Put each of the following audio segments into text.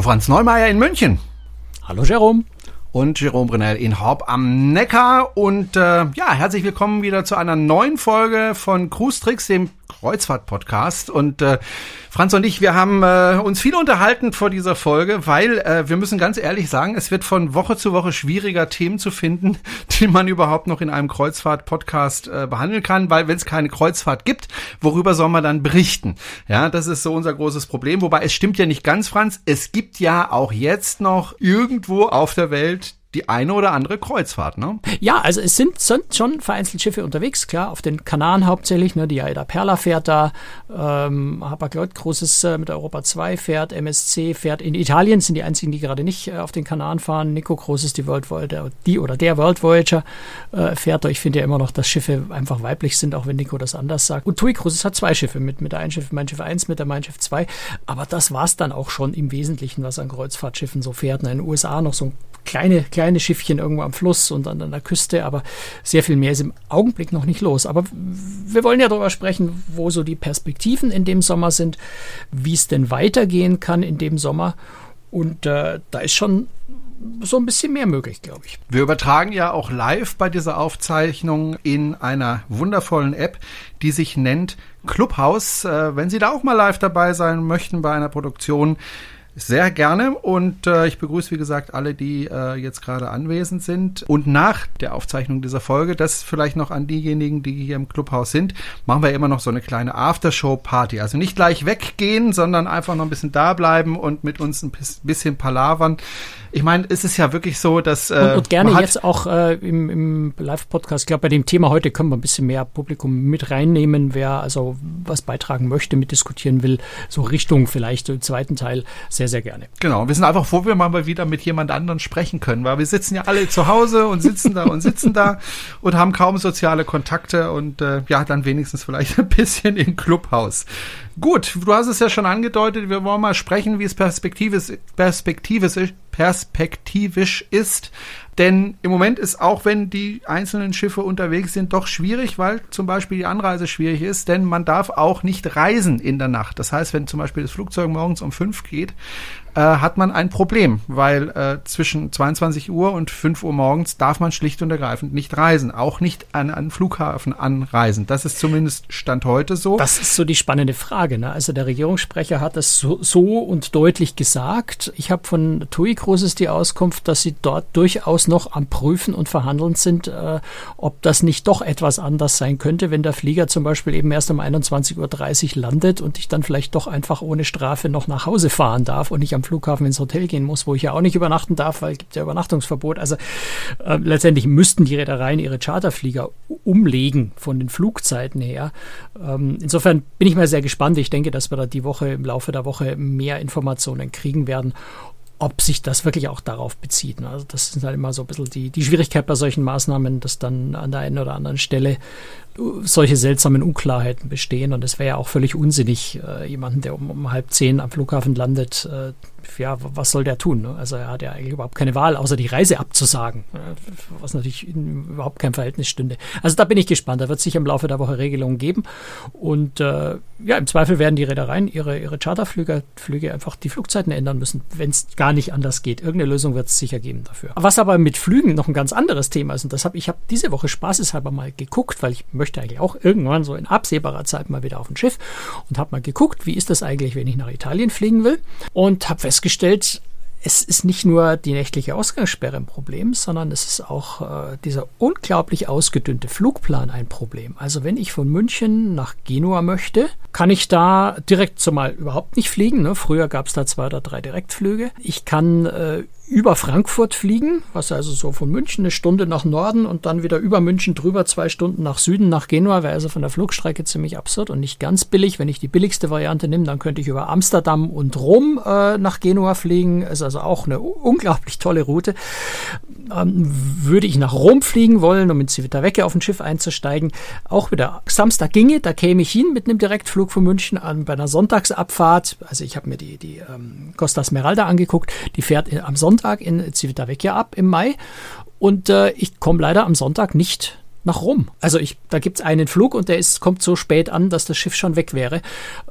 Hallo Franz Neumeier in München. Hallo Jerome und Jerome Brunel in Horb am Neckar. Und äh, ja, herzlich willkommen wieder zu einer neuen Folge von Cruise Tricks, dem Kreuzfahrt-Podcast. Und äh, Franz und ich, wir haben äh, uns viel unterhalten vor dieser Folge, weil äh, wir müssen ganz ehrlich sagen, es wird von Woche zu Woche schwieriger, Themen zu finden, die man überhaupt noch in einem Kreuzfahrt-Podcast äh, behandeln kann, weil wenn es keine Kreuzfahrt gibt, worüber soll man dann berichten? Ja, das ist so unser großes Problem. Wobei es stimmt ja nicht ganz, Franz. Es gibt ja auch jetzt noch irgendwo auf der Welt die eine oder andere Kreuzfahrt, ne? Ja, also es sind, sind schon vereinzelt Schiffe unterwegs, klar, auf den Kanaren hauptsächlich, ne, die Aida Perla fährt da, ähm, Hapag-Lloyd großes äh, mit Europa 2 fährt, MSC fährt, in Italien sind die einzigen, die gerade nicht äh, auf den Kanaren fahren, Nico Großes, die World Voyager, die oder der World Voyager äh, fährt da. Ich finde ja immer noch, dass Schiffe einfach weiblich sind, auch wenn Nico das anders sagt. Und TUI Großes hat zwei Schiffe, mit, mit der Ein Schiff, Mein Schiff 1, mit der Mein Schiff 2, aber das war's dann auch schon im Wesentlichen, was an Kreuzfahrtschiffen so fährt. In den USA noch so ein kleine, kleine Schiffchen irgendwo am Fluss und an, an der Küste, aber sehr viel mehr ist im Augenblick noch nicht los. Aber wir wollen ja darüber sprechen, wo so die Perspektiven in dem Sommer sind, wie es denn weitergehen kann in dem Sommer. Und äh, da ist schon so ein bisschen mehr möglich, glaube ich. Wir übertragen ja auch live bei dieser Aufzeichnung in einer wundervollen App, die sich nennt Clubhouse. Äh, wenn Sie da auch mal live dabei sein möchten bei einer Produktion, sehr gerne und äh, ich begrüße wie gesagt alle, die äh, jetzt gerade anwesend sind. Und nach der Aufzeichnung dieser Folge, das vielleicht noch an diejenigen, die hier im Clubhaus sind, machen wir immer noch so eine kleine Aftershow-Party. Also nicht gleich weggehen, sondern einfach noch ein bisschen da bleiben und mit uns ein bisschen palavern. Ich meine, es ist ja wirklich so, dass. Äh, und, und gerne jetzt auch äh, im, im Live-Podcast, ich glaube, bei dem Thema heute können wir ein bisschen mehr Publikum mit reinnehmen, wer also was beitragen möchte, mitdiskutieren will, so Richtung vielleicht im zweiten Teil sehr, sehr gerne. Genau, wir sind einfach froh, wir mal wieder mit jemand anderen sprechen können, weil wir sitzen ja alle zu Hause und sitzen da und sitzen da und haben kaum soziale Kontakte und äh, ja, dann wenigstens vielleicht ein bisschen im Clubhaus. Gut, du hast es ja schon angedeutet, wir wollen mal sprechen, wie es perspektivisch, perspektivisch, perspektivisch ist. Denn im Moment ist auch, wenn die einzelnen Schiffe unterwegs sind, doch schwierig, weil zum Beispiel die Anreise schwierig ist, denn man darf auch nicht reisen in der Nacht. Das heißt, wenn zum Beispiel das Flugzeug morgens um fünf geht, äh, hat man ein Problem, weil äh, zwischen 22 Uhr und 5 Uhr morgens darf man schlicht und ergreifend nicht reisen, auch nicht an einen Flughafen anreisen. Das ist zumindest Stand heute so. Das ist so die spannende Frage. Ne? Also der Regierungssprecher hat das so, so und deutlich gesagt. Ich habe von TUI Großes die Auskunft, dass sie dort durchaus noch am Prüfen und Verhandeln sind, äh, ob das nicht doch etwas anders sein könnte, wenn der Flieger zum Beispiel eben erst um 21.30 Uhr landet und ich dann vielleicht doch einfach ohne Strafe noch nach Hause fahren darf und nicht am Flughafen ins Hotel gehen muss, wo ich ja auch nicht übernachten darf, weil es gibt ja Übernachtungsverbot. Also äh, letztendlich müssten die Reedereien ihre Charterflieger umlegen von den Flugzeiten her. Ähm, insofern bin ich mal sehr gespannt. Ich denke, dass wir da die Woche im Laufe der Woche mehr Informationen kriegen werden ob sich das wirklich auch darauf bezieht. Also das ist halt immer so ein bisschen die, die Schwierigkeit bei solchen Maßnahmen, dass dann an der einen oder anderen Stelle solche seltsamen Unklarheiten bestehen. Und es wäre ja auch völlig unsinnig, äh, jemanden, der um, um halb zehn am Flughafen landet, äh, ja, was soll der tun? Ne? Also er hat ja eigentlich überhaupt keine Wahl, außer die Reise abzusagen, was natürlich in überhaupt kein Verhältnis stünde. Also da bin ich gespannt. Da wird es sicher im Laufe der Woche Regelungen geben. Und äh, ja, im Zweifel werden die Reedereien ihre, ihre Charterflüge Flüge einfach die Flugzeiten ändern müssen, wenn es gar nicht anders geht. Irgendeine Lösung wird es sicher geben dafür. Was aber mit Flügen noch ein ganz anderes Thema ist, und das habe ich habe diese Woche spaßeshalber mal geguckt, weil ich möchte eigentlich auch irgendwann so in absehbarer Zeit mal wieder auf ein Schiff und habe mal geguckt, wie ist das eigentlich, wenn ich nach Italien fliegen will und habe festgestellt, es ist nicht nur die nächtliche Ausgangssperre ein Problem, sondern es ist auch äh, dieser unglaublich ausgedünnte Flugplan ein Problem. Also wenn ich von München nach Genua möchte, kann ich da direkt zumal überhaupt nicht fliegen. Ne? Früher gab es da zwei oder drei Direktflüge. Ich kann äh, über Frankfurt fliegen, was also so von München eine Stunde nach Norden und dann wieder über München drüber zwei Stunden nach Süden nach Genua, wäre also von der Flugstrecke ziemlich absurd und nicht ganz billig. Wenn ich die billigste Variante nehme, dann könnte ich über Amsterdam und Rom äh, nach Genua fliegen. Ist also auch eine unglaublich tolle Route. Ähm, würde ich nach Rom fliegen wollen, um in Civitavecchia auf ein Schiff einzusteigen, auch wieder Samstag ginge, da käme ich hin mit einem Direktflug von München an bei einer Sonntagsabfahrt. Also ich habe mir die, die ähm, Costa Smeralda angeguckt, die fährt am Sonntag in Civitavecchia ab im Mai und äh, ich komme leider am Sonntag nicht nach Rom. Also ich, da gibt's einen Flug und der ist, kommt so spät an, dass das Schiff schon weg wäre.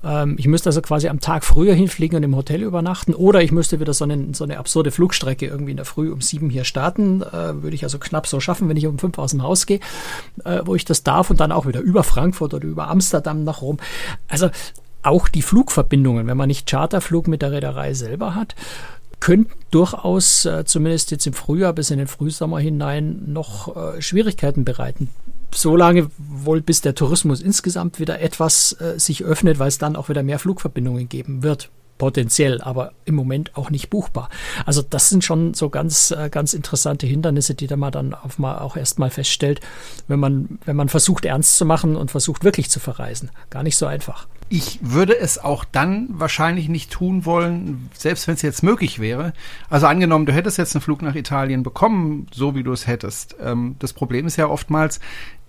Ähm, ich müsste also quasi am Tag früher hinfliegen und im Hotel übernachten oder ich müsste wieder so eine, so eine absurde Flugstrecke irgendwie in der Früh um sieben hier starten. Äh, würde ich also knapp so schaffen, wenn ich um fünf aus dem Haus gehe, äh, wo ich das darf und dann auch wieder über Frankfurt oder über Amsterdam nach Rom. Also auch die Flugverbindungen, wenn man nicht Charterflug mit der Reederei selber hat, könnten durchaus, äh, zumindest jetzt im Frühjahr bis in den Frühsommer hinein, noch äh, Schwierigkeiten bereiten. So lange wohl, bis der Tourismus insgesamt wieder etwas äh, sich öffnet, weil es dann auch wieder mehr Flugverbindungen geben wird potenziell, aber im Moment auch nicht buchbar. Also das sind schon so ganz, äh, ganz interessante Hindernisse, die man dann auf mal auch erstmal feststellt, wenn man, wenn man versucht ernst zu machen und versucht wirklich zu verreisen. Gar nicht so einfach. Ich würde es auch dann wahrscheinlich nicht tun wollen, selbst wenn es jetzt möglich wäre. Also angenommen, du hättest jetzt einen Flug nach Italien bekommen, so wie du es hättest. Ähm, das Problem ist ja oftmals,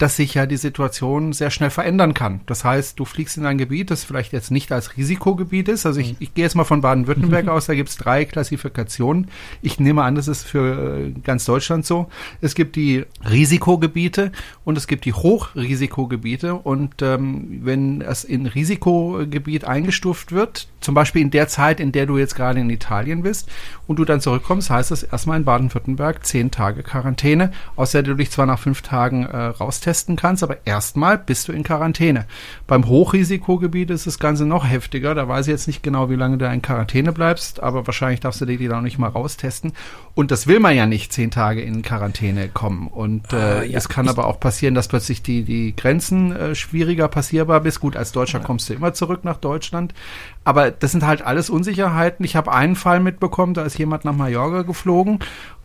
dass sich ja die Situation sehr schnell verändern kann. Das heißt, du fliegst in ein Gebiet, das vielleicht jetzt nicht als Risikogebiet ist. Also ich, mhm. ich gehe jetzt mal von Baden-Württemberg aus, da gibt es drei Klassifikationen. Ich nehme an, das ist für äh, ganz Deutschland so. Es gibt die Risikogebiete und es gibt die Hochrisikogebiete. Und ähm, wenn es in Risikogebiet eingestuft wird, zum Beispiel in der Zeit, in der du jetzt gerade in Italien bist und du dann zurückkommst, heißt das erstmal in Baden-Württemberg zehn Tage Quarantäne, aus der du dich zwar nach fünf Tagen äh, raustestest, testen kannst, aber erstmal bist du in Quarantäne. Beim Hochrisikogebiet ist das Ganze noch heftiger. Da weiß ich jetzt nicht genau, wie lange du in Quarantäne bleibst, aber wahrscheinlich darfst du die da noch nicht mal raustesten. Und das will man ja nicht, zehn Tage in Quarantäne kommen. Und äh, ah, ja, es kann aber auch passieren, dass plötzlich die, die Grenzen äh, schwieriger passierbar bist. Gut, als Deutscher ja. kommst du immer zurück nach Deutschland. Aber das sind halt alles Unsicherheiten. Ich habe einen Fall mitbekommen, da ist jemand nach Mallorca geflogen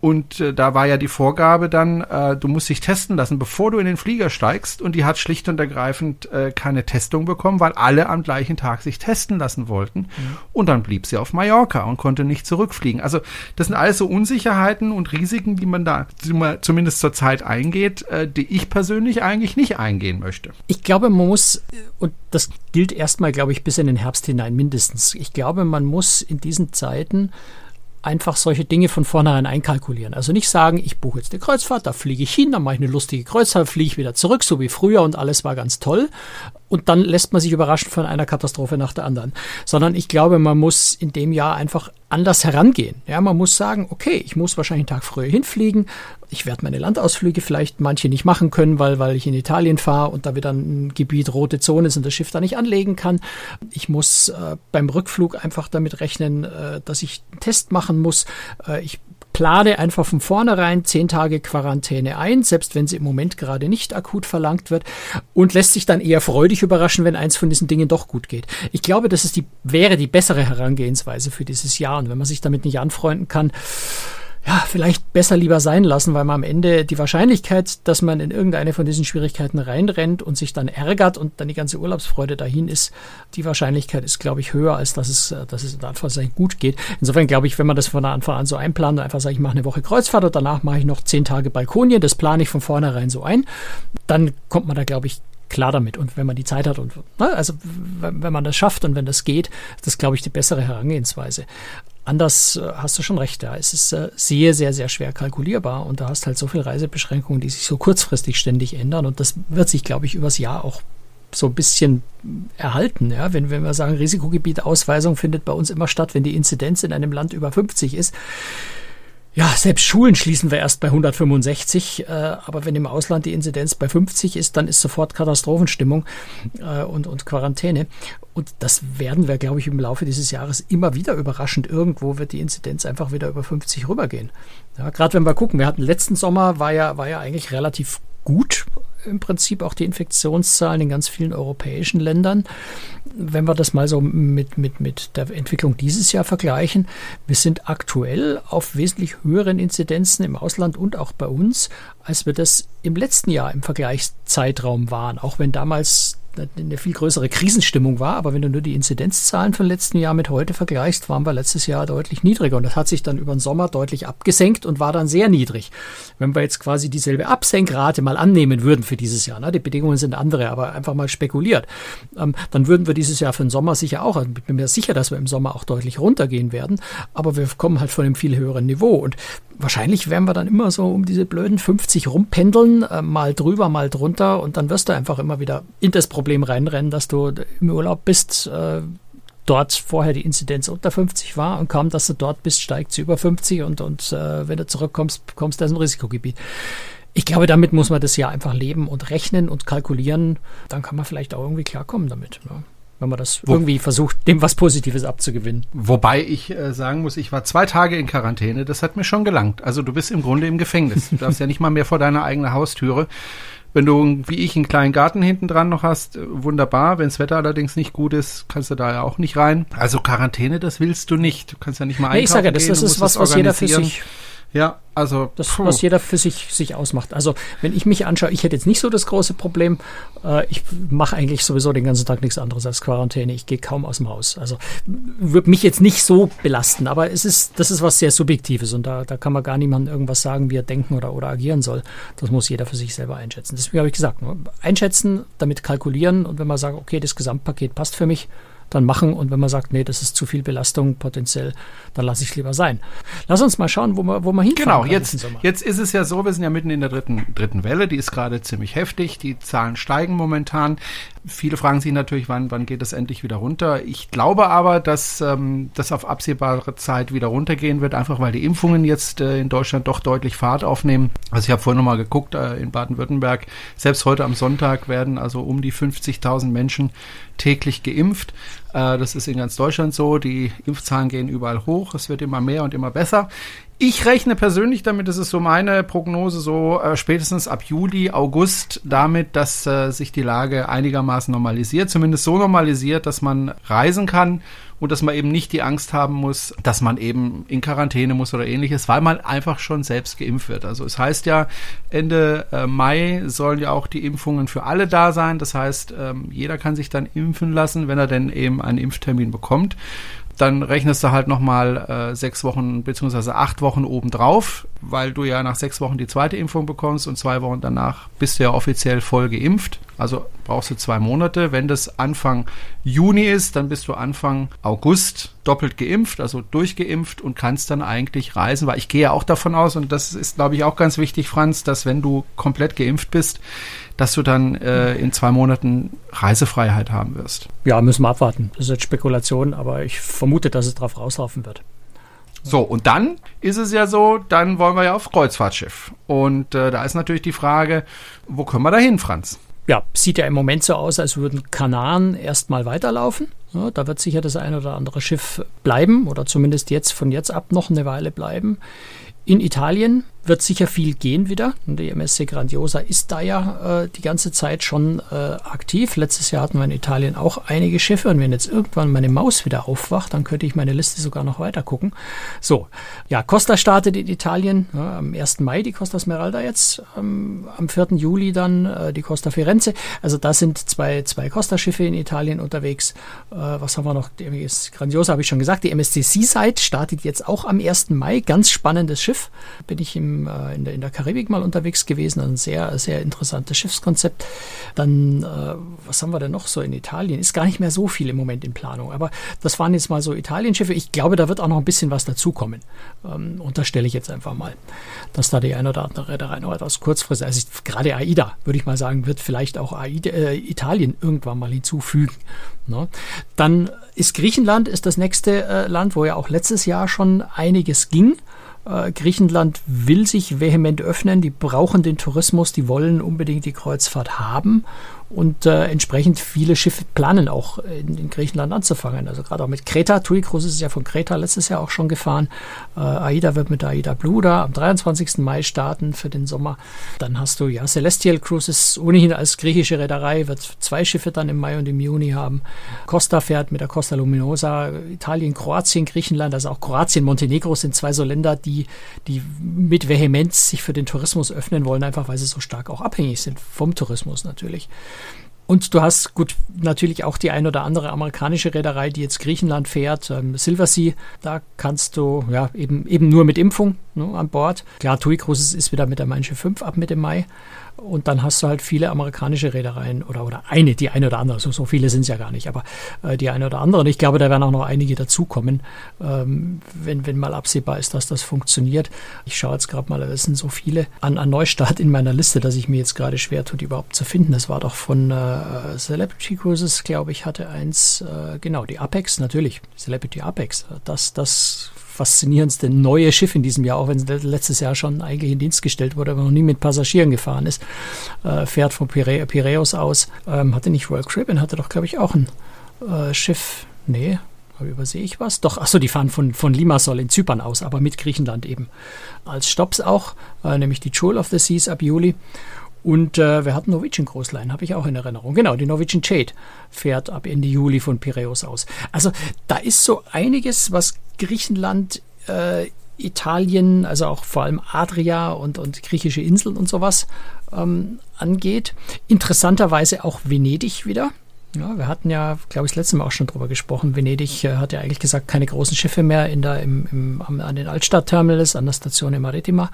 und äh, da war ja die Vorgabe dann, äh, du musst dich testen lassen, bevor du in den Flieger steigst. Und die hat schlicht und ergreifend äh, keine Testung bekommen, weil alle am gleichen Tag sich testen lassen wollten. Mhm. Und dann blieb sie auf Mallorca und konnte nicht zurückfliegen. Also das sind alles so Unsicherheiten und Risiken, die man da zumindest zur Zeit eingeht, äh, die ich persönlich eigentlich nicht eingehen möchte. Ich glaube, man muss, und das gilt erstmal, glaube ich, bis in den Herbst hinein mindestens. Ich glaube, man muss in diesen Zeiten einfach solche Dinge von vornherein einkalkulieren. Also nicht sagen, ich buche jetzt eine Kreuzfahrt, da fliege ich hin, dann mache ich eine lustige Kreuzfahrt, fliege ich wieder zurück, so wie früher und alles war ganz toll. Und dann lässt man sich überraschen von einer Katastrophe nach der anderen. Sondern ich glaube, man muss in dem Jahr einfach anders herangehen. Ja, man muss sagen, okay, ich muss wahrscheinlich einen Tag früher hinfliegen. Ich werde meine Landausflüge vielleicht manche nicht machen können, weil, weil ich in Italien fahre und da wieder ein Gebiet rote Zone ist und das Schiff da nicht anlegen kann. Ich muss äh, beim Rückflug einfach damit rechnen, äh, dass ich einen Test machen muss. Äh, ich plane einfach von vornherein zehn Tage Quarantäne ein, selbst wenn sie im Moment gerade nicht akut verlangt wird und lässt sich dann eher freudig überraschen, wenn eins von diesen Dingen doch gut geht. Ich glaube, das ist die, wäre die bessere Herangehensweise für dieses Jahr. Und wenn man sich damit nicht anfreunden kann, ja, vielleicht besser lieber sein lassen, weil man am Ende die Wahrscheinlichkeit, dass man in irgendeine von diesen Schwierigkeiten reinrennt und sich dann ärgert und dann die ganze Urlaubsfreude dahin ist, die Wahrscheinlichkeit ist, glaube ich, höher, als dass es, dass es in Anführungszeichen gut geht. Insofern glaube ich, wenn man das von Anfang an so einplant und einfach sagt, ich mache eine Woche Kreuzfahrt und danach mache ich noch zehn Tage Balkonien, das plane ich von vornherein so ein, dann kommt man da, glaube ich, klar damit. Und wenn man die Zeit hat und ne, also wenn man das schafft und wenn das geht, das ist, glaube ich, die bessere Herangehensweise. Anders äh, hast du schon recht, ja. Es ist äh, sehr, sehr, sehr schwer kalkulierbar und da hast halt so viele Reisebeschränkungen, die sich so kurzfristig ständig ändern und das wird sich, glaube ich, übers Jahr auch so ein bisschen erhalten. Ja? Wenn, wenn wir sagen, Risikogebietausweisung findet bei uns immer statt, wenn die Inzidenz in einem Land über 50 ist, ja, selbst Schulen schließen wir erst bei 165, äh, aber wenn im Ausland die Inzidenz bei 50 ist, dann ist sofort Katastrophenstimmung äh, und, und Quarantäne. Und das werden wir, glaube ich, im Laufe dieses Jahres immer wieder überraschend. Irgendwo wird die Inzidenz einfach wieder über 50 rübergehen. Ja, Gerade wenn wir gucken, wir hatten letzten Sommer, war ja, war ja eigentlich relativ gut im Prinzip auch die Infektionszahlen in ganz vielen europäischen Ländern. Wenn wir das mal so mit, mit, mit der Entwicklung dieses Jahr vergleichen, wir sind aktuell auf wesentlich höheren Inzidenzen im Ausland und auch bei uns, als wir das im letzten Jahr im Vergleichszeitraum waren. Auch wenn damals eine viel größere Krisenstimmung war. Aber wenn du nur die Inzidenzzahlen von letzten Jahr mit heute vergleichst, waren wir letztes Jahr deutlich niedriger. Und das hat sich dann über den Sommer deutlich abgesenkt und war dann sehr niedrig. Wenn wir jetzt quasi dieselbe Absenkrate mal annehmen würden für dieses Jahr, ne, die Bedingungen sind andere, aber einfach mal spekuliert, ähm, dann würden wir dieses Jahr für den Sommer sicher auch, also ich bin mir sicher, dass wir im Sommer auch deutlich runtergehen werden, aber wir kommen halt von einem viel höheren Niveau. Und wahrscheinlich werden wir dann immer so um diese blöden 50 sich rumpendeln, äh, mal drüber, mal drunter und dann wirst du einfach immer wieder in das Problem reinrennen, dass du im Urlaub bist, äh, dort vorher die Inzidenz unter 50 war und kaum, dass du dort bist, steigt sie über 50 und, und äh, wenn du zurückkommst, kommst du aus dem Risikogebiet. Ich glaube, damit muss man das Jahr einfach leben und rechnen und kalkulieren. Dann kann man vielleicht auch irgendwie klarkommen damit. Ja wenn man das Wo, irgendwie versucht, dem was Positives abzugewinnen. Wobei ich äh, sagen muss, ich war zwei Tage in Quarantäne, das hat mir schon gelangt. Also du bist im Grunde im Gefängnis. Du darfst ja nicht mal mehr vor deiner eigenen Haustüre. Wenn du, wie ich, einen kleinen Garten hinten dran noch hast, äh, wunderbar. Wenn das Wetter allerdings nicht gut ist, kannst du da ja auch nicht rein. Also Quarantäne, das willst du nicht. Du kannst ja nicht mal einkaufen nee, ich sage ja, das, das ist was, was jeder für sich ja, also. Das, was jeder für sich, sich ausmacht. Also, wenn ich mich anschaue, ich hätte jetzt nicht so das große Problem. Äh, ich mache eigentlich sowieso den ganzen Tag nichts anderes als Quarantäne. Ich gehe kaum aus dem Haus. Also, würde mich jetzt nicht so belasten. Aber es ist, das ist was sehr Subjektives und da, da kann man gar niemandem irgendwas sagen, wie er denken oder, oder agieren soll. Das muss jeder für sich selber einschätzen. Deswegen habe ich gesagt, einschätzen, damit kalkulieren und wenn man sagt, okay, das Gesamtpaket passt für mich, dann machen. Und wenn man sagt, nee, das ist zu viel Belastung potenziell, dann lasse ich es lieber sein. Lass uns mal schauen, wo man, wo man hinfahren Genau, jetzt, jetzt ist es ja so, wir sind ja mitten in der dritten, dritten Welle, die ist gerade ziemlich heftig, die Zahlen steigen momentan. Viele fragen sich natürlich, wann, wann geht es endlich wieder runter. Ich glaube aber, dass ähm, das auf absehbare Zeit wieder runtergehen wird, einfach weil die Impfungen jetzt äh, in Deutschland doch deutlich Fahrt aufnehmen. Also ich habe vorhin nochmal geguckt, äh, in Baden-Württemberg, selbst heute am Sonntag werden also um die 50.000 Menschen täglich geimpft. Äh, das ist in ganz Deutschland so. Die Impfzahlen gehen überall hoch. Es wird immer mehr und immer besser. Ich rechne persönlich damit, das ist so meine Prognose, so äh, spätestens ab Juli, August damit, dass äh, sich die Lage einigermaßen normalisiert, zumindest so normalisiert, dass man reisen kann und dass man eben nicht die Angst haben muss, dass man eben in Quarantäne muss oder ähnliches, weil man einfach schon selbst geimpft wird. Also es heißt ja, Ende äh, Mai sollen ja auch die Impfungen für alle da sein. Das heißt, ähm, jeder kann sich dann impfen lassen, wenn er denn eben einen Impftermin bekommt dann rechnest du halt nochmal äh, sechs Wochen beziehungsweise acht Wochen obendrauf, weil du ja nach sechs Wochen die zweite Impfung bekommst und zwei Wochen danach bist du ja offiziell voll geimpft. Also brauchst du zwei Monate. Wenn das Anfang Juni ist, dann bist du Anfang August doppelt geimpft, also durchgeimpft und kannst dann eigentlich reisen, weil ich gehe ja auch davon aus, und das ist, glaube ich, auch ganz wichtig, Franz, dass wenn du komplett geimpft bist, dass du dann äh, in zwei Monaten Reisefreiheit haben wirst. Ja, müssen wir abwarten. Das ist jetzt Spekulation, aber ich vermute, dass es darauf rauslaufen wird. So, und dann ist es ja so, dann wollen wir ja auf Kreuzfahrtschiff. Und äh, da ist natürlich die Frage, wo können wir da hin, Franz? Ja, sieht ja im Moment so aus, als würden Kanaren erstmal weiterlaufen. Ja, da wird sicher das ein oder andere Schiff bleiben oder zumindest jetzt von jetzt ab noch eine Weile bleiben. In Italien wird sicher viel gehen wieder. Die MSC Grandiosa ist da ja äh, die ganze Zeit schon äh, aktiv. Letztes Jahr hatten wir in Italien auch einige Schiffe und wenn jetzt irgendwann meine Maus wieder aufwacht, dann könnte ich meine Liste sogar noch weiter gucken. So, ja, Costa startet in Italien ja, am 1. Mai, die Costa Smeralda jetzt, ähm, am 4. Juli dann äh, die Costa Firenze. Also da sind zwei, zwei Costa-Schiffe in Italien unterwegs. Äh, was haben wir noch? Die MS Grandiosa habe ich schon gesagt. Die MSC Seaside startet jetzt auch am 1. Mai. Ganz spannendes Schiff. Bin ich im äh, in, der, in der Karibik mal unterwegs gewesen. Ein sehr, sehr interessantes Schiffskonzept. Dann, äh, was haben wir denn noch so in Italien? Ist gar nicht mehr so viel im Moment in Planung. Aber das waren jetzt mal so Italienschiffe. Ich glaube, da wird auch noch ein bisschen was dazukommen. Ähm, unterstelle ich jetzt einfach mal, dass da die eine oder andere Reederei noch etwas kurzfristig, also gerade AIDA, würde ich mal sagen, wird vielleicht auch AIDA, äh, Italien irgendwann mal hinzufügen. Ne? Dann ist Griechenland ist das nächste äh, Land, wo ja auch letztes Jahr schon einiges ging. Äh, Griechenland will sich vehement öffnen, die brauchen den Tourismus, die wollen unbedingt die Kreuzfahrt haben und äh, entsprechend viele Schiffe planen auch in, in, Griechenland anzufangen. Also gerade auch mit Kreta. TUI Cruises ist ja von Kreta letztes Jahr auch schon gefahren. Äh, AIDA wird mit der AIDA Blue da am 23. Mai starten für den Sommer. Dann hast du ja Celestial Cruises ohnehin als griechische Reederei, wird zwei Schiffe dann im Mai und im Juni haben. Costa fährt mit der Costa Luminosa. Italien, Kroatien, Griechenland, also auch Kroatien, Montenegro sind zwei so Länder, die, die mit Vehemenz sich für den Tourismus öffnen wollen, einfach weil sie so stark auch abhängig sind vom Tourismus natürlich. Und du hast gut natürlich auch die ein oder andere amerikanische Reederei, die jetzt Griechenland fährt, ähm, Silversea. Da kannst du ja eben eben nur mit Impfung ne, an Bord. Klar, TUI Cruises ist wieder mit der Schiff 5 ab Mitte Mai. Und dann hast du halt viele amerikanische Reedereien oder, oder eine, die eine oder andere, so, so viele sind es ja gar nicht, aber äh, die eine oder andere. Und ich glaube, da werden auch noch einige dazukommen, ähm, wenn, wenn mal absehbar ist, dass das funktioniert. Ich schaue jetzt gerade mal, es sind so viele an, an Neustart in meiner Liste, dass ich mir jetzt gerade schwer tue, die überhaupt zu finden. Das war doch von äh, Celebrity Cruises, glaube ich, hatte eins, äh, genau, die Apex, natürlich, Celebrity Apex. Das, das faszinierendste neue Schiff in diesem Jahr, auch wenn es letztes Jahr schon eigentlich in Dienst gestellt wurde, aber noch nie mit Passagieren gefahren ist. Äh, fährt von Pire Piräus aus. Ähm, hatte nicht Royal Caribbean, hatte doch, glaube ich, auch ein äh, Schiff. Nee, übersehe ich was? Doch, achso, die fahren von, von Limassol in Zypern aus, aber mit Griechenland eben. Als Stops auch, äh, nämlich die Jewel of the Seas ab Juli. Und äh, wir hatten Norwegian Großlein, habe ich auch in Erinnerung. Genau, die Norwegian Jade fährt ab Ende Juli von Piräus aus. Also da ist so einiges, was Griechenland, äh, Italien, also auch vor allem Adria und, und griechische Inseln und sowas ähm, angeht. Interessanterweise auch Venedig wieder. Ja, wir hatten ja, glaube ich, das letzte Mal auch schon drüber gesprochen. Venedig äh, hat ja eigentlich gesagt, keine großen Schiffe mehr in der, im, im, an den Altstadtterminals, an der Station Maritima.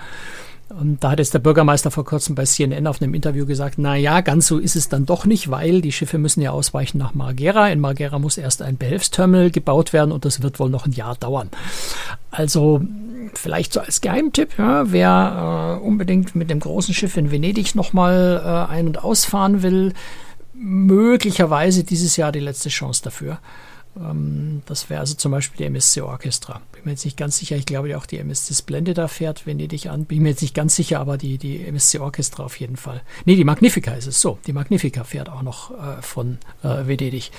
Und da hat jetzt der Bürgermeister vor kurzem bei CNN auf einem Interview gesagt, na ja, ganz so ist es dann doch nicht, weil die Schiffe müssen ja ausweichen nach Margera. In Margera muss erst ein Behelfsterminal gebaut werden und das wird wohl noch ein Jahr dauern. Also vielleicht so als Geheimtipp, ja, wer äh, unbedingt mit dem großen Schiff in Venedig nochmal äh, ein- und ausfahren will, möglicherweise dieses Jahr die letzte Chance dafür. Ähm, das wäre also zum Beispiel die MSC Orchestra. Bin mir jetzt nicht ganz sicher. Ich glaube auch die MSC Splendida fährt Venedig an. Bin mir jetzt nicht ganz sicher, aber die, die MSC Orchestra auf jeden Fall. Nee, die Magnifica ist es so. Die Magnifica fährt auch noch äh, von äh, Venedig.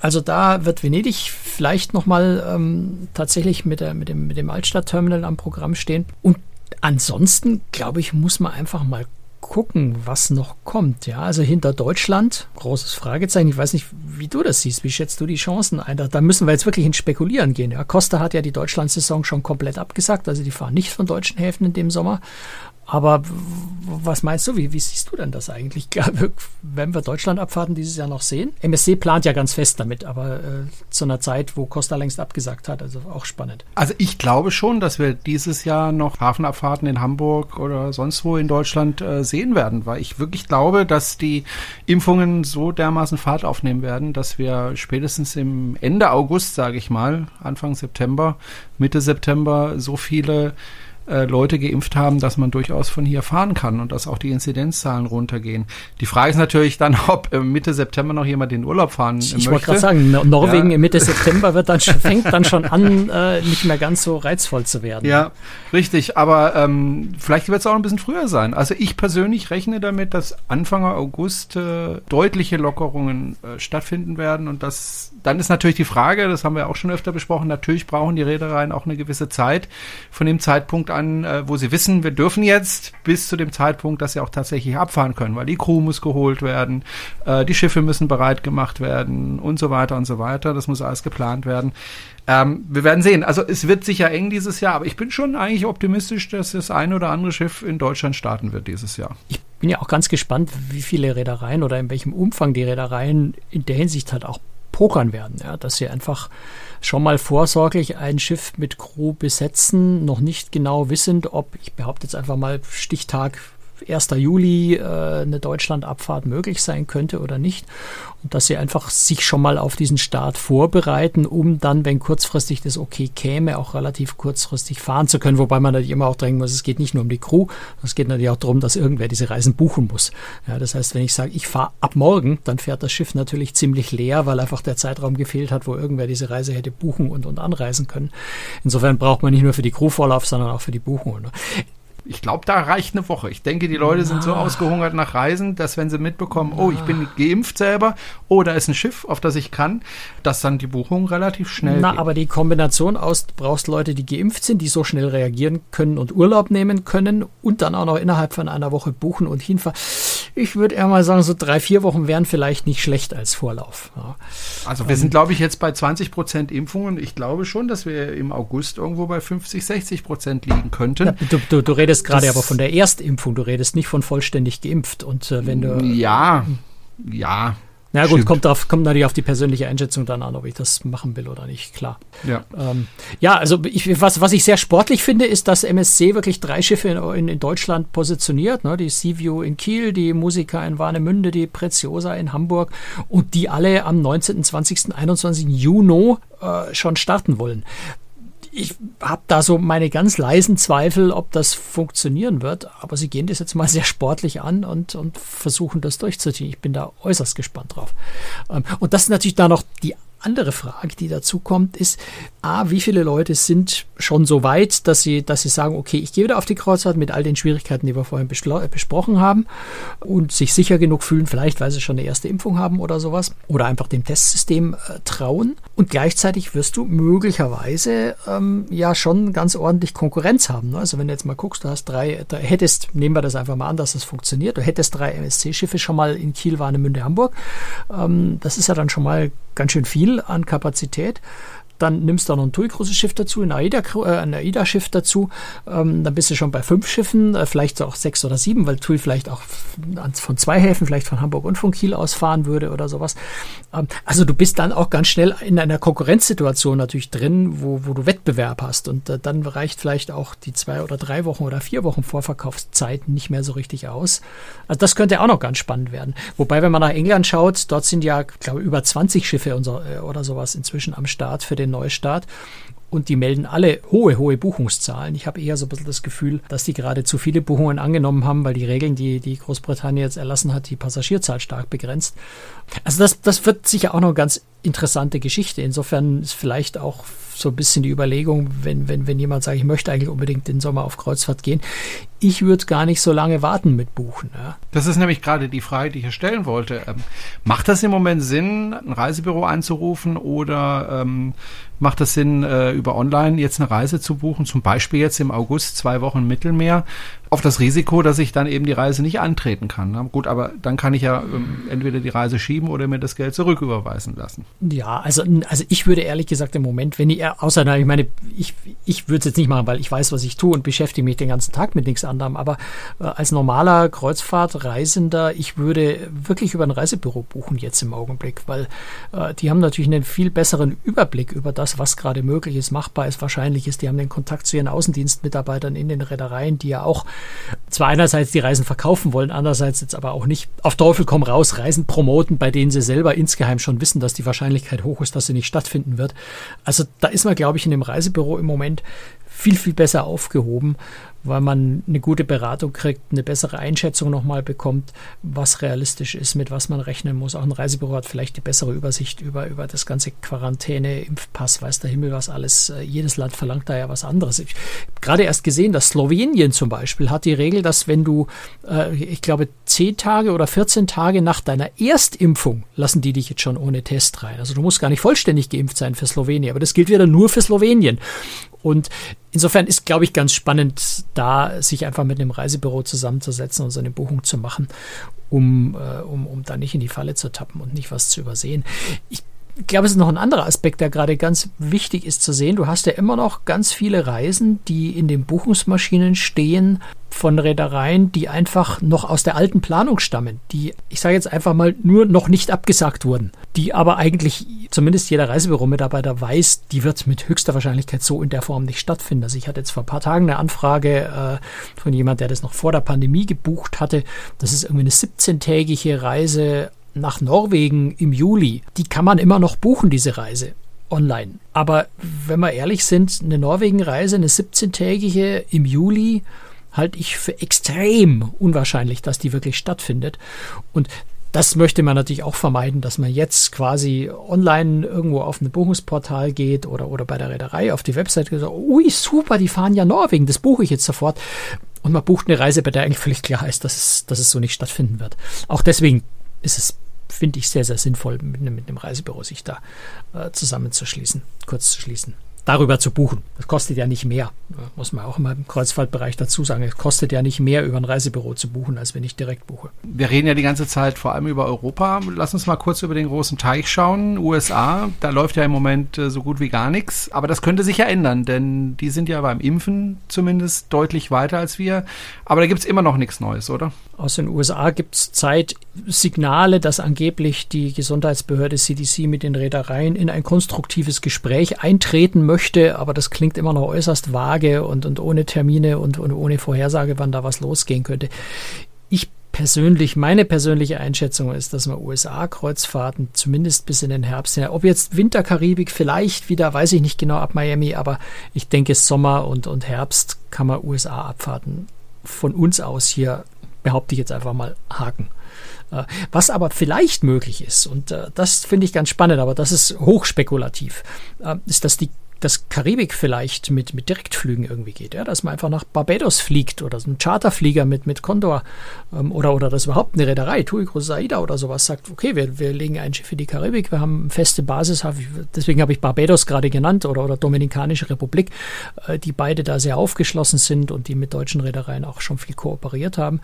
Also da wird Venedig vielleicht nochmal ähm, tatsächlich mit, der, mit dem, mit dem Altstadtterminal am Programm stehen. Und ansonsten, glaube ich, muss man einfach mal gucken, was noch kommt. Ja, also hinter Deutschland, großes Fragezeichen. Ich weiß nicht, wie du das siehst. Wie schätzt du die Chancen ein? Da, da müssen wir jetzt wirklich ins Spekulieren gehen. Ja, Costa hat ja die Deutschland-Saison schon komplett abgesagt. Also die fahren nicht von deutschen Häfen in dem Sommer. Aber was meinst du, wie, wie siehst du denn das eigentlich? Werden wir Deutschlandabfahrten dieses Jahr noch sehen? MSC plant ja ganz fest damit, aber äh, zu einer Zeit, wo Costa längst abgesagt hat, also auch spannend. Also ich glaube schon, dass wir dieses Jahr noch Hafenabfahrten in Hamburg oder sonst wo in Deutschland äh, sehen werden, weil ich wirklich glaube, dass die Impfungen so dermaßen Fahrt aufnehmen werden, dass wir spätestens im Ende August, sage ich mal, Anfang September, Mitte September so viele äh, Leute geimpft haben, dass man durchaus von hier fahren kann und dass auch die Inzidenzzahlen runtergehen. Die Frage ist natürlich dann, ob äh, Mitte September noch jemand in Urlaub fahren ich möchte. Ich wollte gerade sagen, Norwegen ja. Mitte September wird dann, fängt dann schon an, äh, nicht mehr ganz so reizvoll zu werden. Ja, richtig. Aber ähm, vielleicht wird es auch ein bisschen früher sein. Also ich persönlich rechne damit, dass Anfang August äh, deutliche Lockerungen äh, stattfinden werden und das dann ist natürlich die Frage, das haben wir auch schon öfter besprochen, natürlich brauchen die Reedereien auch eine gewisse Zeit von dem Zeitpunkt an, äh, wo sie wissen, wir dürfen jetzt bis zu dem Zeitpunkt, dass sie auch tatsächlich abfahren können, weil die Crew muss geholt werden, äh, die Schiffe müssen bereit gemacht werden und so weiter und so weiter. Das muss alles geplant werden. Ähm, wir werden sehen. Also es wird sicher eng dieses Jahr, aber ich bin schon eigentlich optimistisch, dass das ein oder andere Schiff in Deutschland starten wird dieses Jahr. Ich bin ja auch ganz gespannt, wie viele Reedereien oder in welchem Umfang die Reedereien in der Hinsicht halt auch pokern werden, ja, dass sie einfach schon mal vorsorglich ein Schiff mit Crew besetzen, noch nicht genau wissend, ob, ich behaupte jetzt einfach mal Stichtag 1. Juli äh, eine Deutschlandabfahrt möglich sein könnte oder nicht. Und dass sie einfach sich schon mal auf diesen Start vorbereiten, um dann, wenn kurzfristig das okay käme, auch relativ kurzfristig fahren zu können. Wobei man natürlich immer auch denken muss, es geht nicht nur um die Crew, es geht natürlich auch darum, dass irgendwer diese Reisen buchen muss. Ja, das heißt, wenn ich sage, ich fahre ab morgen, dann fährt das Schiff natürlich ziemlich leer, weil einfach der Zeitraum gefehlt hat, wo irgendwer diese Reise hätte buchen und, und anreisen können. Insofern braucht man nicht nur für die Crew Vorlauf, sondern auch für die Buchung. Ich glaube, da reicht eine Woche. Ich denke, die Leute sind so ah. ausgehungert nach Reisen, dass wenn sie mitbekommen, oh, ich bin geimpft selber, oh, da ist ein Schiff, auf das ich kann, dass dann die Buchung relativ schnell Na, geht. aber die Kombination aus, du brauchst Leute, die geimpft sind, die so schnell reagieren können und Urlaub nehmen können und dann auch noch innerhalb von einer Woche buchen und hinfahren. Ich würde eher mal sagen, so drei, vier Wochen wären vielleicht nicht schlecht als Vorlauf. Ja. Also wir sind, glaube ich, jetzt bei 20 Prozent Impfungen. Ich glaube schon, dass wir im August irgendwo bei 50, 60 Prozent liegen könnten. Ja, du, du, du redest redest gerade aber von der Erstimpfung, du redest nicht von vollständig geimpft. Und äh, wenn du. Ja, ja. Na gut, kommt, drauf, kommt natürlich auf die persönliche Einschätzung dann an, ob ich das machen will oder nicht, klar. Ja, ähm, ja also ich, was, was ich sehr sportlich finde, ist, dass MSC wirklich drei Schiffe in, in, in Deutschland positioniert. Ne? Die Seaview in Kiel, die Musica in Warnemünde, die Preziosa in Hamburg und die alle am 19., 20., 21. Juni äh, schon starten wollen ich habe da so meine ganz leisen Zweifel, ob das funktionieren wird. Aber sie gehen das jetzt mal sehr sportlich an und, und versuchen das durchzuziehen. Ich bin da äußerst gespannt drauf. Ähm, und das ist natürlich da noch die andere Frage, die dazu kommt, ist, A, wie viele Leute sind schon so weit, dass sie, dass sie sagen, okay, ich gehe wieder auf die Kreuzfahrt mit all den Schwierigkeiten, die wir vorhin besprochen haben und sich sicher genug fühlen, vielleicht weil sie schon eine erste Impfung haben oder sowas oder einfach dem Testsystem äh, trauen. Und gleichzeitig wirst du möglicherweise ähm, ja schon ganz ordentlich Konkurrenz haben. Ne? Also wenn du jetzt mal guckst, du hast drei, da hättest, nehmen wir das einfach mal an, dass das funktioniert, du hättest drei MSC-Schiffe schon mal in Kiel, Warnemünde, Hamburg. Ähm, das ist ja dann schon mal ganz schön viel an Kapazität. Dann nimmst du noch ein TUI Schiff dazu, ein AIDA-Schiff äh, AIDA dazu. Ähm, dann bist du schon bei fünf Schiffen, äh, vielleicht auch sechs oder sieben, weil TUI vielleicht auch von zwei Häfen, vielleicht von Hamburg und von Kiel aus fahren würde oder sowas. Ähm, also du bist dann auch ganz schnell in einer Konkurrenzsituation natürlich drin, wo, wo du Wettbewerb hast. Und äh, dann reicht vielleicht auch die zwei oder drei Wochen oder vier Wochen Vorverkaufszeit nicht mehr so richtig aus. Also das könnte auch noch ganz spannend werden. Wobei, wenn man nach England schaut, dort sind ja, glaube ich, über 20 Schiffe äh, oder sowas inzwischen am Start für den Neustart. Und die melden alle hohe, hohe Buchungszahlen. Ich habe eher so ein bisschen das Gefühl, dass die gerade zu viele Buchungen angenommen haben, weil die Regeln, die, die Großbritannien jetzt erlassen hat, die Passagierzahl stark begrenzt. Also das, das wird sicher auch noch eine ganz interessante Geschichte. Insofern ist vielleicht auch so ein bisschen die Überlegung, wenn, wenn, wenn jemand sagt, ich möchte eigentlich unbedingt den Sommer auf Kreuzfahrt gehen. Ich würde gar nicht so lange warten mit Buchen. Ja. Das ist nämlich gerade die Frage, die ich hier stellen wollte. Ähm, macht das im Moment Sinn, ein Reisebüro anzurufen oder ähm, macht es Sinn, äh, über online jetzt eine Reise zu buchen, zum Beispiel jetzt im August zwei Wochen Mittelmeer, auf das Risiko, dass ich dann eben die Reise nicht antreten kann. Ne? Gut, aber dann kann ich ja ähm, entweder die Reise schieben oder mir das Geld zurücküberweisen lassen. Ja, also, also ich würde ehrlich gesagt im Moment, wenn ich, außer, ich meine, ich, ich würde es jetzt nicht machen, weil ich weiß, was ich tue und beschäftige mich den ganzen Tag mit nichts anderem, aber äh, als normaler Kreuzfahrtreisender, ich würde wirklich über ein Reisebüro buchen jetzt im Augenblick, weil äh, die haben natürlich einen viel besseren Überblick über das, was gerade möglich ist, machbar ist, wahrscheinlich ist. Die haben den Kontakt zu ihren Außendienstmitarbeitern in den Reedereien, die ja auch zwar einerseits die Reisen verkaufen wollen, andererseits jetzt aber auch nicht auf Teufel komm raus Reisen promoten, bei denen sie selber insgeheim schon wissen, dass die Wahrscheinlichkeit hoch ist, dass sie nicht stattfinden wird. Also da ist man, glaube ich, in dem Reisebüro im Moment viel, viel besser aufgehoben weil man eine gute Beratung kriegt, eine bessere Einschätzung nochmal bekommt, was realistisch ist, mit was man rechnen muss. Auch ein Reisebüro hat vielleicht die bessere Übersicht über, über das ganze Quarantäne, Impfpass, weiß der Himmel was alles. Äh, jedes Land verlangt da ja was anderes. Ich habe gerade erst gesehen, dass Slowenien zum Beispiel hat die Regel, dass wenn du, äh, ich glaube, 10 Tage oder 14 Tage nach deiner Erstimpfung lassen die dich jetzt schon ohne Test rein. Also du musst gar nicht vollständig geimpft sein für Slowenien, aber das gilt wieder nur für Slowenien. Und insofern ist, glaube ich, ganz spannend, da sich einfach mit einem Reisebüro zusammenzusetzen und so eine Buchung zu machen, um, äh, um, um da nicht in die Falle zu tappen und nicht was zu übersehen. Ich ich glaube, es ist noch ein anderer Aspekt, der gerade ganz wichtig ist zu sehen. Du hast ja immer noch ganz viele Reisen, die in den Buchungsmaschinen stehen von Reedereien, die einfach noch aus der alten Planung stammen, die, ich sage jetzt einfach mal, nur noch nicht abgesagt wurden, die aber eigentlich zumindest jeder Reisebüro-Mitarbeiter weiß, die wird mit höchster Wahrscheinlichkeit so in der Form nicht stattfinden. Also ich hatte jetzt vor ein paar Tagen eine Anfrage äh, von jemand, der das noch vor der Pandemie gebucht hatte. Das ist irgendwie eine 17-tägige Reise nach Norwegen im Juli, die kann man immer noch buchen, diese Reise online. Aber wenn wir ehrlich sind, eine Norwegen-Reise, eine 17-tägige im Juli, halte ich für extrem unwahrscheinlich, dass die wirklich stattfindet. Und das möchte man natürlich auch vermeiden, dass man jetzt quasi online irgendwo auf ein Buchungsportal geht oder, oder bei der Reederei auf die Website geht, so, ui, super, die fahren ja Norwegen, das buche ich jetzt sofort. Und man bucht eine Reise, bei der eigentlich völlig klar ist, dass es, dass es so nicht stattfinden wird. Auch deswegen ist es, finde ich, sehr, sehr sinnvoll, mit einem, mit einem Reisebüro sich da äh, zusammenzuschließen, kurz zu schließen. Darüber zu buchen. Das kostet ja nicht mehr. Muss man auch immer im Kreuzfahrtbereich dazu sagen. Es kostet ja nicht mehr, über ein Reisebüro zu buchen, als wenn ich direkt buche. Wir reden ja die ganze Zeit vor allem über Europa. Lass uns mal kurz über den großen Teich schauen. USA, da läuft ja im Moment äh, so gut wie gar nichts. Aber das könnte sich ja ändern, denn die sind ja beim Impfen zumindest deutlich weiter als wir. Aber da gibt es immer noch nichts Neues, oder? Aus den USA gibt es Zeitsignale, dass angeblich die Gesundheitsbehörde CDC mit den Reedereien in ein konstruktives Gespräch eintreten möchte. Aber das klingt immer noch äußerst vage und, und ohne Termine und, und ohne Vorhersage, wann da was losgehen könnte. Ich persönlich, meine persönliche Einschätzung ist, dass man USA-Kreuzfahrten zumindest bis in den Herbst, ob jetzt Winterkaribik vielleicht wieder, weiß ich nicht genau ab Miami, aber ich denke Sommer und, und Herbst kann man USA-Abfahrten von uns aus hier, behaupte ich jetzt einfach mal, haken. Äh, was aber vielleicht möglich ist, und äh, das finde ich ganz spannend, aber das ist hochspekulativ, äh, ist, dass die dass Karibik vielleicht mit, mit Direktflügen irgendwie geht, ja, dass man einfach nach Barbados fliegt oder so ein Charterflieger mit, mit Condor ähm, oder, oder dass überhaupt eine Reederei, TUI Crusaida oder sowas sagt, okay, wir, wir legen ein Schiff in die Karibik, wir haben eine feste Basis, deswegen habe ich Barbados gerade genannt oder, oder Dominikanische Republik, äh, die beide da sehr aufgeschlossen sind und die mit deutschen Reedereien auch schon viel kooperiert haben,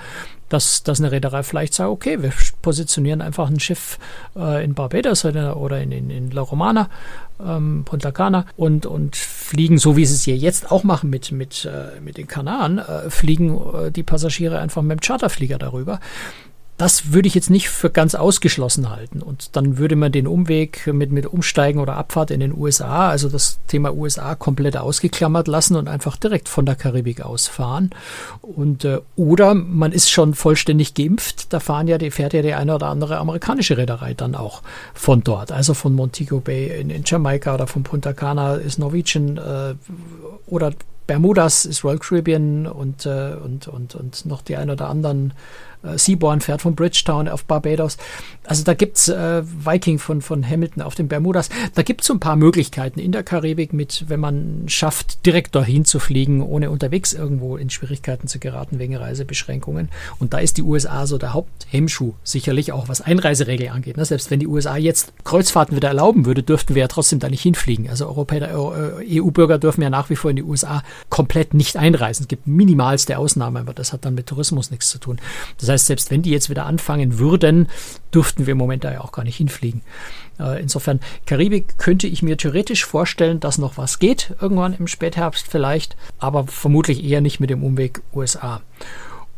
dass, dass eine Reederei vielleicht sagt, okay, wir positionieren einfach ein Schiff äh, in Barbados oder in, in, in La Romana ähm, Punta Cana und, und fliegen, so wie sie es hier jetzt auch machen mit, mit, äh, mit den Kanaren, äh, fliegen äh, die Passagiere einfach mit dem Charterflieger darüber. Das würde ich jetzt nicht für ganz ausgeschlossen halten. Und dann würde man den Umweg mit, mit Umsteigen oder Abfahrt in den USA, also das Thema USA komplett ausgeklammert lassen und einfach direkt von der Karibik aus fahren. Und, äh, oder man ist schon vollständig geimpft. Da fahren ja die, fährt ja die eine oder andere amerikanische Reederei dann auch von dort. Also von Montego Bay in, in Jamaika oder von Punta Cana ist Norwegian äh, oder Bermudas ist Royal Caribbean und, äh, und, und, und noch die ein oder anderen Seaborn fährt von Bridgetown auf Barbados. Also da gibt's äh, Viking von, von Hamilton auf den Bermudas. Da gibt's so ein paar Möglichkeiten in der Karibik mit, wenn man schafft, direkt dorthin zu fliegen, ohne unterwegs irgendwo in Schwierigkeiten zu geraten wegen Reisebeschränkungen. Und da ist die USA so der Haupthemmschuh, sicherlich auch was Einreiseregeln angeht. Ne? Selbst wenn die USA jetzt Kreuzfahrten wieder erlauben würde, dürften wir ja trotzdem da nicht hinfliegen. Also Europäer, äh, EU-Bürger dürfen ja nach wie vor in die USA komplett nicht einreisen. Es gibt minimalste Ausnahmen, aber das hat dann mit Tourismus nichts zu tun. Das das heißt, selbst wenn die jetzt wieder anfangen würden, dürften wir im Moment da ja auch gar nicht hinfliegen. Äh, insofern, Karibik könnte ich mir theoretisch vorstellen, dass noch was geht, irgendwann im Spätherbst vielleicht, aber vermutlich eher nicht mit dem Umweg USA.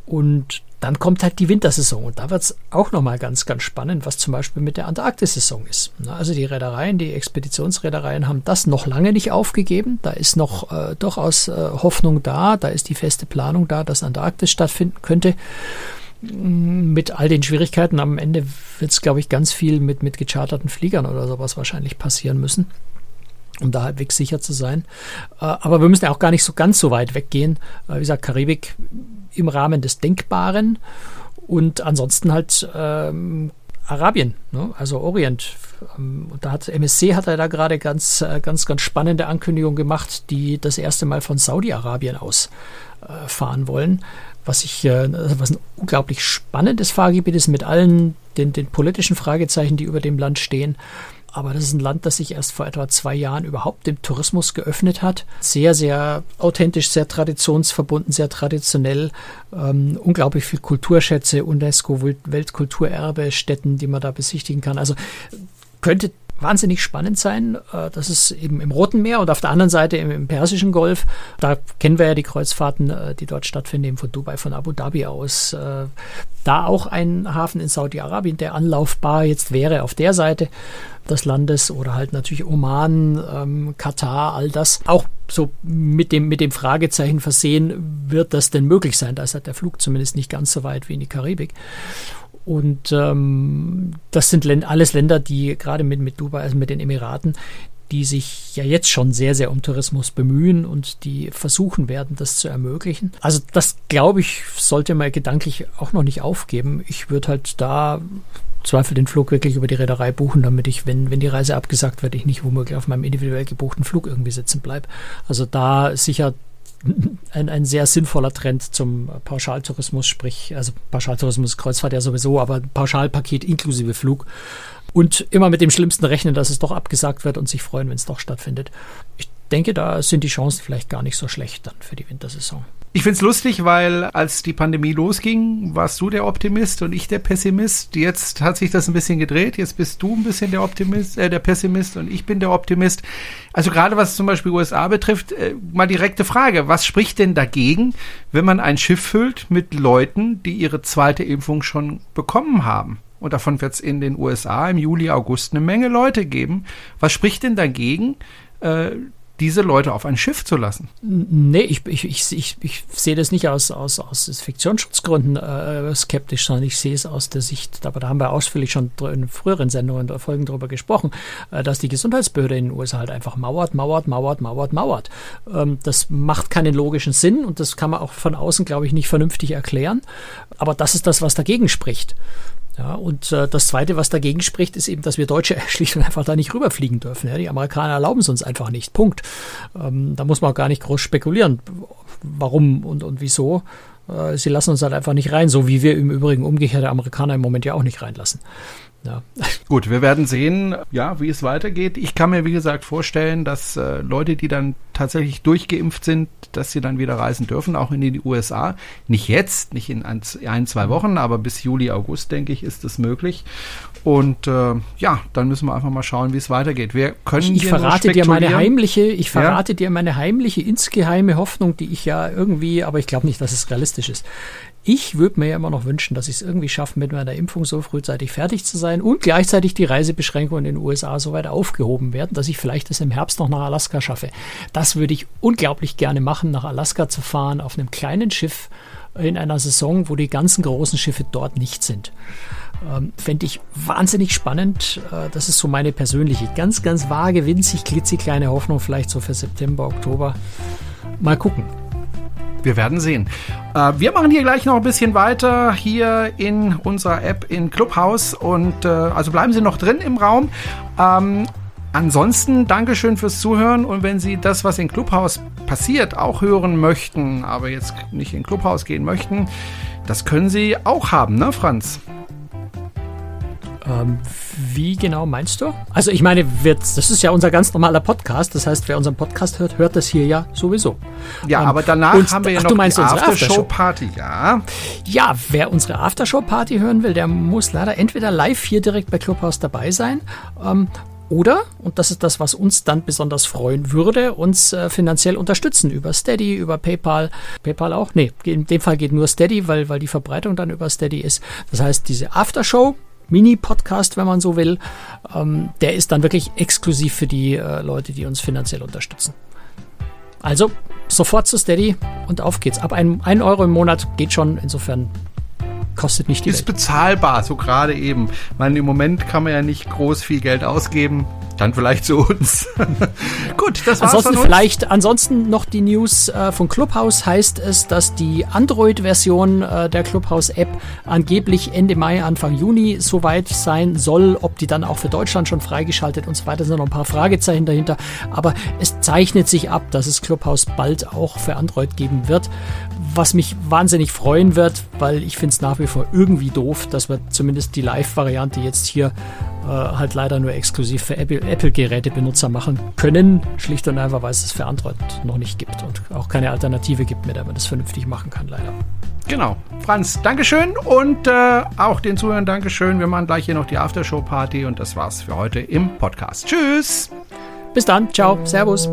Und dann kommt halt die Wintersaison und da wird es auch nochmal ganz, ganz spannend, was zum Beispiel mit der Antarktis-Saison ist. Also die Reedereien, die Expeditionsreedereien haben das noch lange nicht aufgegeben. Da ist noch äh, durchaus äh, Hoffnung da, da ist die feste Planung da, dass Antarktis stattfinden könnte mit all den Schwierigkeiten am Ende wird es, glaube ich, ganz viel mit, mit gecharterten Fliegern oder sowas wahrscheinlich passieren müssen, um da halbwegs sicher zu sein. Äh, aber wir müssen ja auch gar nicht so ganz so weit weggehen. Äh, wie gesagt, Karibik im Rahmen des Denkbaren und ansonsten halt ähm, Arabien, ne? also Orient. Ähm, und da hat MSC hat er da gerade ganz, äh, ganz, ganz spannende Ankündigung gemacht, die das erste Mal von Saudi-Arabien aus äh, fahren wollen was ich, äh, was ein unglaublich spannendes Fahrgebiet ist mit allen den, den politischen Fragezeichen, die über dem Land stehen. Aber das ist ein Land, das sich erst vor etwa zwei Jahren überhaupt dem Tourismus geöffnet hat. Sehr, sehr authentisch, sehr traditionsverbunden, sehr traditionell. Ähm, unglaublich viel Kulturschätze, UNESCO, Weltkulturerbe, Städten, die man da besichtigen kann. Also könnte wahnsinnig spannend sein. Äh, das ist eben im Roten Meer und auf der anderen Seite im, Persischen Golf. Da kennen wir ja die Kreuzfahrten, äh, die dort stattfinden, eben von Dubai, von Abu Dhabi aus. Äh, da auch ein Hafen in Saudi-Arabien, der anlaufbar jetzt wäre auf der Seite des Landes oder halt natürlich Oman, ähm, Katar, all das. Auch so mit dem, mit dem Fragezeichen versehen, wird das denn möglich sein? Da ist halt der Flug zumindest nicht ganz so weit wie in die Karibik. Und ähm, das sind alles Länder, die gerade mit, mit Dubai, also mit den Emiraten, die sich ja jetzt schon sehr, sehr um Tourismus bemühen und die versuchen werden, das zu ermöglichen. Also das, glaube ich, sollte man gedanklich auch noch nicht aufgeben. Ich würde halt da Zweifel den Flug wirklich über die Reederei buchen, damit ich, wenn, wenn die Reise abgesagt wird, ich nicht womöglich auf meinem individuell gebuchten Flug irgendwie sitzen bleibe. Also da sicher ein, ein sehr sinnvoller Trend zum Pauschaltourismus, sprich, also Pauschaltourismus, Kreuzfahrt ja sowieso, aber Pauschalpaket inklusive Flug. Und immer mit dem Schlimmsten rechnen, dass es doch abgesagt wird und sich freuen, wenn es doch stattfindet. Ich denke, da sind die Chancen vielleicht gar nicht so schlecht dann für die Wintersaison. Ich find's lustig, weil als die Pandemie losging, warst du der Optimist und ich der Pessimist. Jetzt hat sich das ein bisschen gedreht. Jetzt bist du ein bisschen der Optimist, äh, der Pessimist und ich bin der Optimist. Also gerade was zum Beispiel USA betrifft, äh, mal direkte Frage. Was spricht denn dagegen, wenn man ein Schiff füllt mit Leuten, die ihre zweite Impfung schon bekommen haben? Und davon wird's in den USA im Juli, August eine Menge Leute geben. Was spricht denn dagegen, äh, diese Leute auf ein Schiff zu lassen. Nee, ich, ich, ich, ich, sehe das nicht aus, aus, aus Fiktionsschutzgründen äh, skeptisch, sondern ich sehe es aus der Sicht, aber da haben wir ausführlich schon in früheren Sendungen und Folgen darüber gesprochen, äh, dass die Gesundheitsbehörde in den USA halt einfach mauert, mauert, mauert, mauert, mauert. Ähm, das macht keinen logischen Sinn und das kann man auch von außen, glaube ich, nicht vernünftig erklären. Aber das ist das, was dagegen spricht. Ja, und äh, das Zweite, was dagegen spricht, ist eben, dass wir Deutsche schlicht und einfach da nicht rüberfliegen dürfen. Ja? Die Amerikaner erlauben es uns einfach nicht. Punkt. Ähm, da muss man auch gar nicht groß spekulieren, warum und, und wieso. Äh, sie lassen uns halt einfach nicht rein, so wie wir im Übrigen umgekehrte Amerikaner im Moment ja auch nicht reinlassen. Ja. Gut, wir werden sehen, ja, wie es weitergeht. Ich kann mir, wie gesagt, vorstellen, dass äh, Leute, die dann tatsächlich durchgeimpft sind, dass sie dann wieder reisen dürfen, auch in die USA. Nicht jetzt, nicht in ein, ein zwei Wochen, aber bis Juli, August, denke ich, ist es möglich. Und äh, ja, dann müssen wir einfach mal schauen, wie es weitergeht. Wir können ich, ich verrate dir meine heimliche, ich verrate ja? dir meine heimliche insgeheime Hoffnung, die ich ja irgendwie, aber ich glaube nicht, dass es realistisch ist. Ich würde mir ja immer noch wünschen, dass ich es irgendwie schaffe, mit meiner Impfung so frühzeitig fertig zu sein und gleichzeitig die Reisebeschränkungen in den USA so weit aufgehoben werden, dass ich vielleicht es im Herbst noch nach Alaska schaffe. Das würde ich unglaublich gerne machen, nach Alaska zu fahren, auf einem kleinen Schiff in einer Saison, wo die ganzen großen Schiffe dort nicht sind. Ähm, Fände ich wahnsinnig spannend. Äh, das ist so meine persönliche, ganz, ganz vage, winzig, klitzekleine Hoffnung, vielleicht so für September, Oktober. Mal gucken. Wir werden sehen. Äh, wir machen hier gleich noch ein bisschen weiter hier in unserer App in Clubhouse und äh, also bleiben Sie noch drin im Raum. Ähm, ansonsten Dankeschön fürs Zuhören und wenn Sie das, was in Clubhouse passiert, auch hören möchten, aber jetzt nicht in Clubhouse gehen möchten, das können Sie auch haben, ne, Franz? Ähm, wie genau meinst du? Also ich meine, das ist ja unser ganz normaler Podcast. Das heißt, wer unseren Podcast hört, hört das hier ja sowieso. Ja, ähm, aber danach und, haben wir ja ach, noch die Aftershow-Party, ja. Ja, wer unsere Aftershow-Party hören will, der muss leider entweder live hier direkt bei Clubhouse dabei sein ähm, oder, und das ist das, was uns dann besonders freuen würde, uns äh, finanziell unterstützen über Steady, über PayPal. PayPal auch? Nee, in dem Fall geht nur Steady, weil, weil die Verbreitung dann über Steady ist. Das heißt, diese Aftershow, Mini-Podcast, wenn man so will. Ähm, der ist dann wirklich exklusiv für die äh, Leute, die uns finanziell unterstützen. Also sofort zu Steady und auf geht's. Ab einem 1 Euro im Monat geht schon. Insofern kostet nicht die Ist Welt. bezahlbar, so gerade eben. Ich meine, im Moment kann man ja nicht groß viel Geld ausgeben. Dann vielleicht zu uns. Gut, das war's ansonsten vielleicht ansonsten noch die News äh, von Clubhouse heißt es, dass die Android-Version äh, der Clubhouse-App angeblich Ende Mai, Anfang Juni soweit sein soll. Ob die dann auch für Deutschland schon freigeschaltet und so weiter sind noch ein paar Fragezeichen dahinter. Aber es zeichnet sich ab, dass es Clubhouse bald auch für Android geben wird. Was mich wahnsinnig freuen wird, weil ich finde es nach wie vor irgendwie doof, dass wir zumindest die Live-Variante jetzt hier halt leider nur exklusiv für Apple-Geräte-Benutzer machen können. Schlicht und einfach, weil es es für Android noch nicht gibt und auch keine Alternative gibt, mit der man das vernünftig machen kann, leider. Genau. Franz, Dankeschön und äh, auch den Zuhörern Dankeschön. Wir machen gleich hier noch die Aftershow-Party und das war's für heute im Podcast. Tschüss! Bis dann, ciao, Servus.